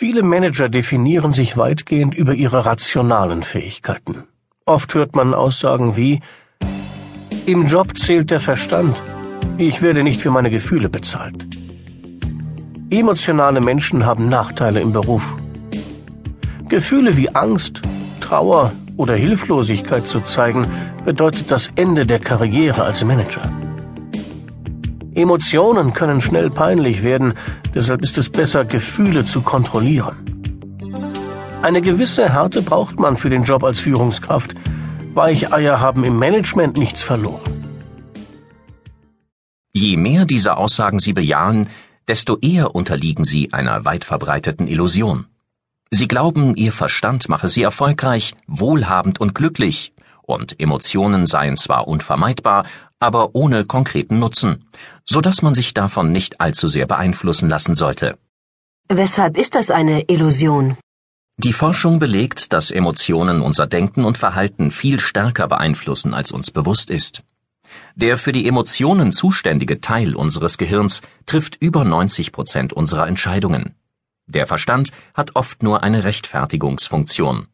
Viele Manager definieren sich weitgehend über ihre rationalen Fähigkeiten. Oft hört man Aussagen wie Im Job zählt der Verstand. Ich werde nicht für meine Gefühle bezahlt. Emotionale Menschen haben Nachteile im Beruf. Gefühle wie Angst, Trauer oder Hilflosigkeit zu zeigen, bedeutet das Ende der Karriere als Manager. Emotionen können schnell peinlich werden, deshalb ist es besser, Gefühle zu kontrollieren. Eine gewisse Härte braucht man für den Job als Führungskraft. Weicheier haben im Management nichts verloren. Je mehr diese Aussagen Sie bejahen, desto eher unterliegen Sie einer weit verbreiteten Illusion. Sie glauben, Ihr Verstand mache Sie erfolgreich, wohlhabend und glücklich, und Emotionen seien zwar unvermeidbar, aber ohne konkreten Nutzen, so dass man sich davon nicht allzu sehr beeinflussen lassen sollte. Weshalb ist das eine Illusion? Die Forschung belegt, dass Emotionen unser Denken und Verhalten viel stärker beeinflussen, als uns bewusst ist. Der für die Emotionen zuständige Teil unseres Gehirns trifft über 90 Prozent unserer Entscheidungen. Der Verstand hat oft nur eine Rechtfertigungsfunktion.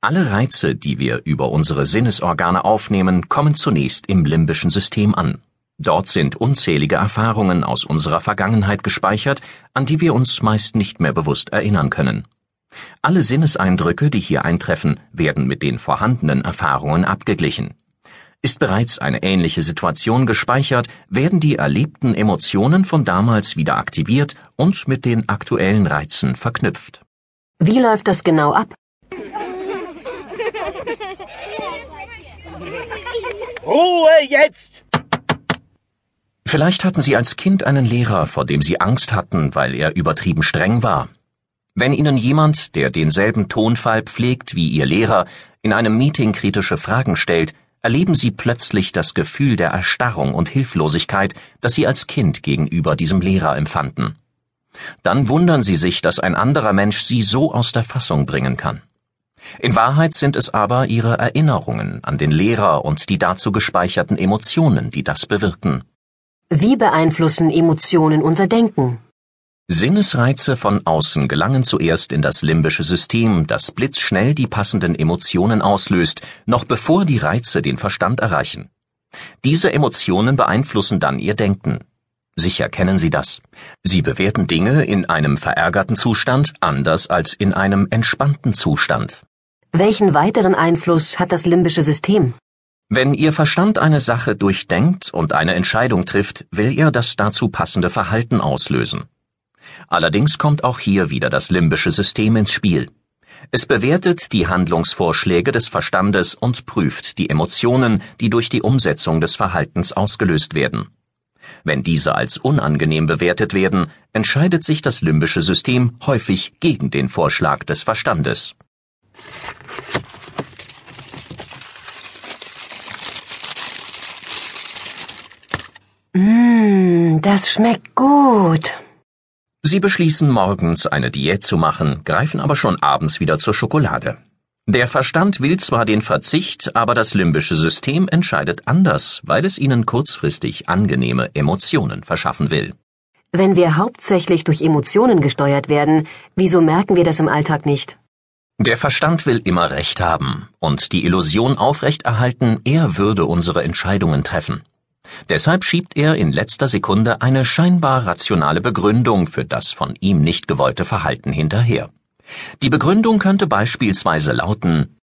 Alle Reize, die wir über unsere Sinnesorgane aufnehmen, kommen zunächst im limbischen System an. Dort sind unzählige Erfahrungen aus unserer Vergangenheit gespeichert, an die wir uns meist nicht mehr bewusst erinnern können. Alle Sinneseindrücke, die hier eintreffen, werden mit den vorhandenen Erfahrungen abgeglichen. Ist bereits eine ähnliche Situation gespeichert, werden die erlebten Emotionen von damals wieder aktiviert und mit den aktuellen Reizen verknüpft. Wie läuft das genau ab? Ruhe jetzt! Vielleicht hatten Sie als Kind einen Lehrer, vor dem Sie Angst hatten, weil er übertrieben streng war. Wenn Ihnen jemand, der denselben Tonfall pflegt wie Ihr Lehrer, in einem Meeting kritische Fragen stellt, erleben Sie plötzlich das Gefühl der Erstarrung und Hilflosigkeit, das Sie als Kind gegenüber diesem Lehrer empfanden. Dann wundern Sie sich, dass ein anderer Mensch Sie so aus der Fassung bringen kann. In Wahrheit sind es aber ihre Erinnerungen an den Lehrer und die dazu gespeicherten Emotionen, die das bewirken. Wie beeinflussen Emotionen unser Denken? Sinnesreize von außen gelangen zuerst in das limbische System, das blitzschnell die passenden Emotionen auslöst, noch bevor die Reize den Verstand erreichen. Diese Emotionen beeinflussen dann ihr Denken. Sicher kennen Sie das. Sie bewerten Dinge in einem verärgerten Zustand anders als in einem entspannten Zustand. Welchen weiteren Einfluss hat das limbische System? Wenn Ihr Verstand eine Sache durchdenkt und eine Entscheidung trifft, will er das dazu passende Verhalten auslösen. Allerdings kommt auch hier wieder das limbische System ins Spiel. Es bewertet die Handlungsvorschläge des Verstandes und prüft die Emotionen, die durch die Umsetzung des Verhaltens ausgelöst werden. Wenn diese als unangenehm bewertet werden, entscheidet sich das limbische System häufig gegen den Vorschlag des Verstandes. Mmh, das schmeckt gut. Sie beschließen morgens eine Diät zu machen, greifen aber schon abends wieder zur Schokolade. Der Verstand will zwar den Verzicht, aber das limbische System entscheidet anders, weil es ihnen kurzfristig angenehme Emotionen verschaffen will. Wenn wir hauptsächlich durch Emotionen gesteuert werden, wieso merken wir das im Alltag nicht? Der Verstand will immer Recht haben und die Illusion aufrechterhalten, er würde unsere Entscheidungen treffen. Deshalb schiebt er in letzter Sekunde eine scheinbar rationale Begründung für das von ihm nicht gewollte Verhalten hinterher. Die Begründung könnte beispielsweise lauten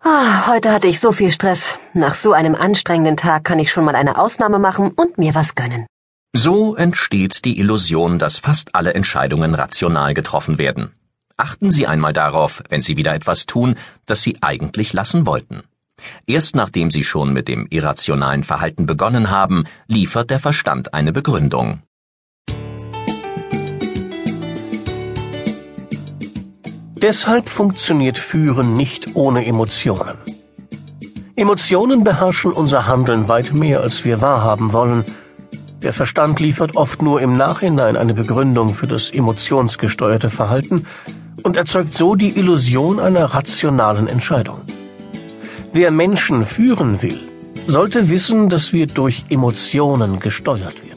Ah, heute hatte ich so viel Stress. Nach so einem anstrengenden Tag kann ich schon mal eine Ausnahme machen und mir was gönnen. So entsteht die Illusion, dass fast alle Entscheidungen rational getroffen werden. Achten Sie einmal darauf, wenn Sie wieder etwas tun, das Sie eigentlich lassen wollten. Erst nachdem Sie schon mit dem irrationalen Verhalten begonnen haben, liefert der Verstand eine Begründung. Deshalb funktioniert Führen nicht ohne Emotionen. Emotionen beherrschen unser Handeln weit mehr, als wir wahrhaben wollen. Der Verstand liefert oft nur im Nachhinein eine Begründung für das emotionsgesteuerte Verhalten, und erzeugt so die Illusion einer rationalen Entscheidung. Wer Menschen führen will, sollte wissen, dass wir durch Emotionen gesteuert werden.